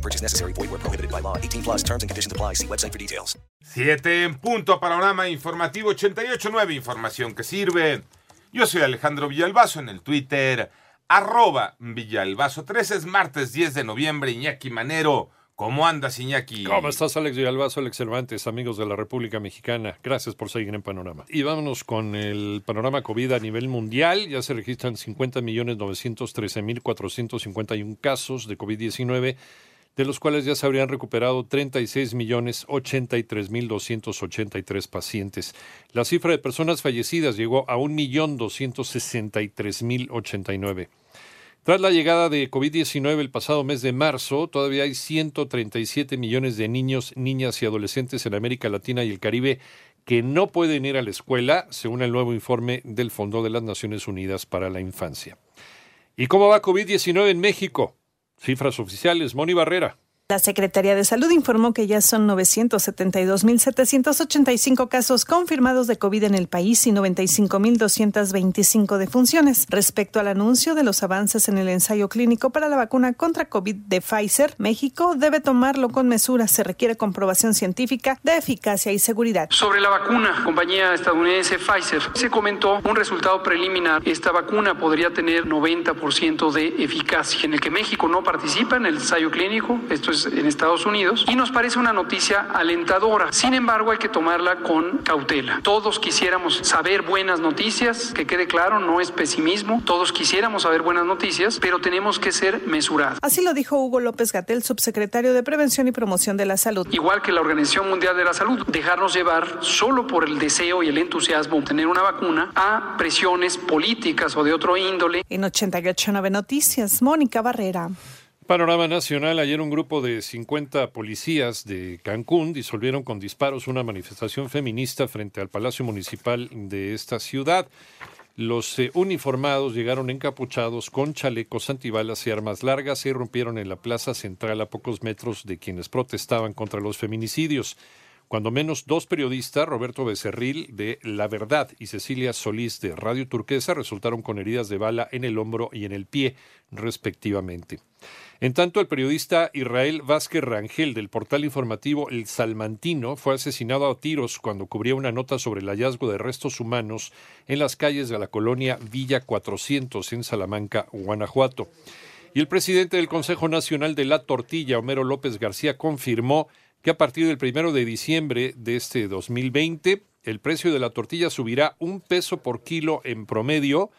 No purchase necessary. Void where prohibited by law. 18 plus terms and conditions apply. See website for details. Siete en punto, panorama informativo 88.9, información que sirve. Yo soy Alejandro Villalbazo en el Twitter, arroba Villalbazo 3, es martes 10 de noviembre, Iñaki Manero. ¿Cómo andas, Iñaki? ¿Cómo estás, Alex Villalbazo, Alex Cervantes, amigos de la República Mexicana? Gracias por seguir en Panorama. Y vámonos con el panorama COVID a nivel mundial. Ya se registran 50.913.451 casos de COVID-19, de los cuales ya se habrían recuperado 36.083.283 pacientes. La cifra de personas fallecidas llegó a 1.263.089. Tras la llegada de COVID-19 el pasado mes de marzo, todavía hay 137 millones de niños, niñas y adolescentes en América Latina y el Caribe que no pueden ir a la escuela, según el nuevo informe del Fondo de las Naciones Unidas para la Infancia. ¿Y cómo va COVID-19 en México? Cifras oficiales, Moni Barrera. La Secretaría de Salud informó que ya son 972.785 casos confirmados de COVID en el país y 95.225 defunciones. Respecto al anuncio de los avances en el ensayo clínico para la vacuna contra COVID de Pfizer, México debe tomarlo con mesura. Se requiere comprobación científica de eficacia y seguridad. Sobre la vacuna, compañía estadounidense Pfizer, se comentó un resultado preliminar. Esta vacuna podría tener 90% de eficacia, en el que México no participa en el ensayo clínico. Esto es en Estados Unidos y nos parece una noticia alentadora. Sin embargo, hay que tomarla con cautela. Todos quisiéramos saber buenas noticias, que quede claro, no es pesimismo. Todos quisiéramos saber buenas noticias, pero tenemos que ser mesurados. Así lo dijo Hugo López Gatel, subsecretario de Prevención y Promoción de la Salud. Igual que la Organización Mundial de la Salud, dejarnos llevar solo por el deseo y el entusiasmo de tener una vacuna a presiones políticas o de otro índole. En 889 Noticias, Mónica Barrera. Panorama Nacional, ayer un grupo de 50 policías de Cancún disolvieron con disparos una manifestación feminista frente al Palacio Municipal de esta ciudad. Los eh, uniformados llegaron encapuchados con chalecos antibalas y armas largas y irrumpieron en la plaza central a pocos metros de quienes protestaban contra los feminicidios. Cuando menos dos periodistas, Roberto Becerril de La Verdad y Cecilia Solís de Radio Turquesa, resultaron con heridas de bala en el hombro y en el pie, respectivamente. En tanto, el periodista Israel Vázquez Rangel del portal informativo El Salmantino fue asesinado a tiros cuando cubría una nota sobre el hallazgo de restos humanos en las calles de la colonia Villa 400 en Salamanca, Guanajuato. Y el presidente del Consejo Nacional de la Tortilla, Homero López García, confirmó que a partir del primero de diciembre de este 2020, el precio de la tortilla subirá un peso por kilo en promedio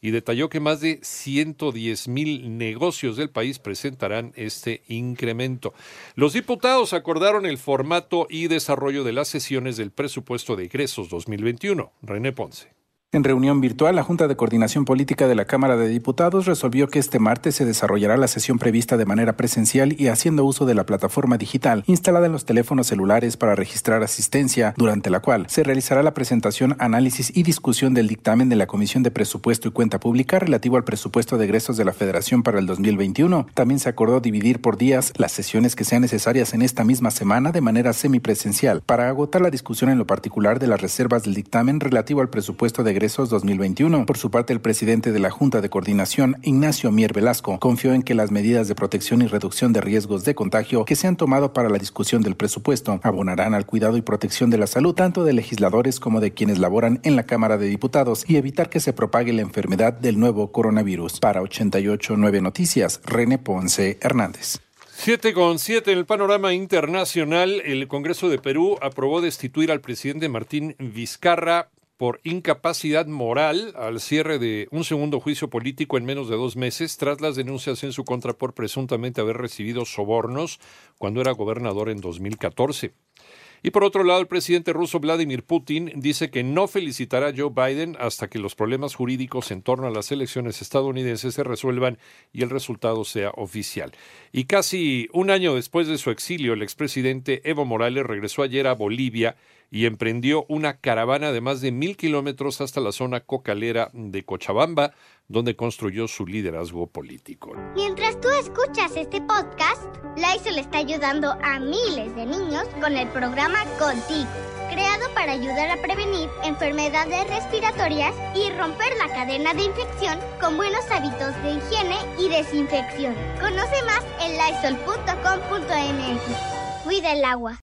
y detalló que más de 110 mil negocios del país presentarán este incremento. Los diputados acordaron el formato y desarrollo de las sesiones del presupuesto de egresos 2021. René Ponce. En reunión virtual, la Junta de Coordinación Política de la Cámara de Diputados resolvió que este martes se desarrollará la sesión prevista de manera presencial y haciendo uso de la plataforma digital instalada en los teléfonos celulares para registrar asistencia, durante la cual se realizará la presentación, análisis y discusión del dictamen de la Comisión de Presupuesto y Cuenta Pública relativo al presupuesto de egresos de la Federación para el 2021. También se acordó dividir por días las sesiones que sean necesarias en esta misma semana de manera semipresencial para agotar la discusión en lo particular de las reservas del dictamen relativo al presupuesto de egresos 2021. Por su parte, el presidente de la Junta de Coordinación, Ignacio Mier Velasco, confió en que las medidas de protección y reducción de riesgos de contagio que se han tomado para la discusión del presupuesto abonarán al cuidado y protección de la salud tanto de legisladores como de quienes laboran en la Cámara de Diputados y evitar que se propague la enfermedad del nuevo coronavirus. Para 889 Noticias, René Ponce Hernández. 7 con 7 en el panorama internacional, el Congreso de Perú aprobó destituir al presidente Martín Vizcarra por incapacidad moral al cierre de un segundo juicio político en menos de dos meses tras las denuncias en su contra por presuntamente haber recibido sobornos cuando era gobernador en 2014. Y por otro lado, el presidente ruso Vladimir Putin dice que no felicitará a Joe Biden hasta que los problemas jurídicos en torno a las elecciones estadounidenses se resuelvan y el resultado sea oficial. Y casi un año después de su exilio, el expresidente Evo Morales regresó ayer a Bolivia y emprendió una caravana de más de mil kilómetros hasta la zona cocalera de Cochabamba, donde construyó su liderazgo político. Mientras tú escuchas este podcast, Lysol está ayudando a miles de niños con el programa Contigo, creado para ayudar a prevenir enfermedades respiratorias y romper la cadena de infección con buenos hábitos de higiene y desinfección. Conoce más en lysol.com.mx. Cuida el agua.